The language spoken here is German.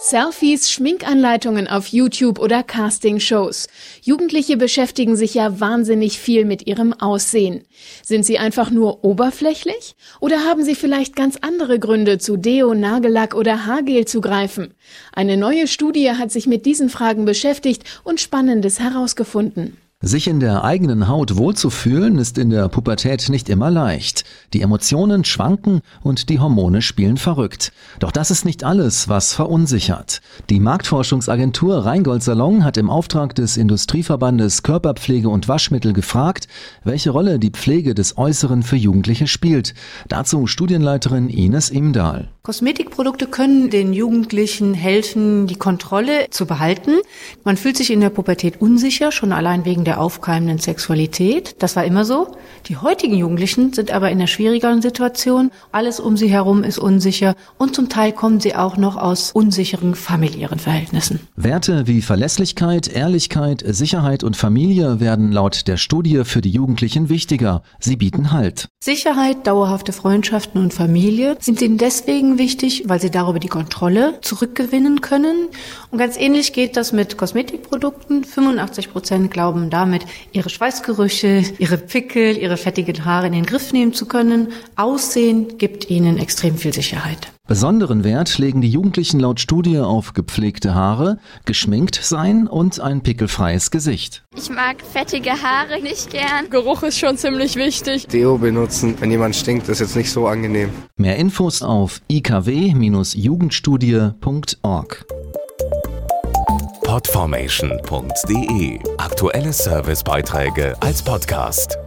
Selfies, Schminkanleitungen auf YouTube oder Castingshows. Jugendliche beschäftigen sich ja wahnsinnig viel mit ihrem Aussehen. Sind sie einfach nur oberflächlich? Oder haben sie vielleicht ganz andere Gründe, zu Deo, Nagellack oder Haargel zu greifen? Eine neue Studie hat sich mit diesen Fragen beschäftigt und Spannendes herausgefunden. Sich in der eigenen Haut wohlzufühlen ist in der Pubertät nicht immer leicht. Die Emotionen schwanken und die Hormone spielen verrückt. Doch das ist nicht alles, was verunsichert. Die Marktforschungsagentur Rheingold Salon hat im Auftrag des Industrieverbandes Körperpflege und Waschmittel gefragt, welche Rolle die Pflege des Äußeren für Jugendliche spielt. Dazu Studienleiterin Ines Imdahl. Kosmetikprodukte können den Jugendlichen helfen, die Kontrolle zu behalten. Man fühlt sich in der Pubertät unsicher, schon allein wegen der aufkeimenden Sexualität. Das war immer so. Die heutigen Jugendlichen sind aber in einer schwierigeren Situation. Alles um sie herum ist unsicher und zum Teil kommen sie auch noch aus unsicheren familiären Verhältnissen. Werte wie Verlässlichkeit, Ehrlichkeit, Sicherheit und Familie werden laut der Studie für die Jugendlichen wichtiger. Sie bieten Halt. Sicherheit, dauerhafte Freundschaften und Familie sind ihnen deswegen wichtig, weil sie darüber die Kontrolle zurückgewinnen können. Und ganz ähnlich geht das mit Kosmetikprodukten. 85 Prozent glauben damit, ihre Schweißgerüche, ihre Pickel, ihre fettigen Haare in den Griff nehmen zu können. Aussehen gibt ihnen extrem viel Sicherheit. Besonderen Wert legen die Jugendlichen laut Studie auf gepflegte Haare, geschminkt sein und ein pickelfreies Gesicht. Ich mag fettige Haare nicht gern. Geruch ist schon ziemlich wichtig. Deo benutzen, wenn jemand stinkt, ist jetzt nicht so angenehm. Mehr Infos auf ikw-jugendstudie.org. Podformation.de Aktuelle Servicebeiträge als Podcast.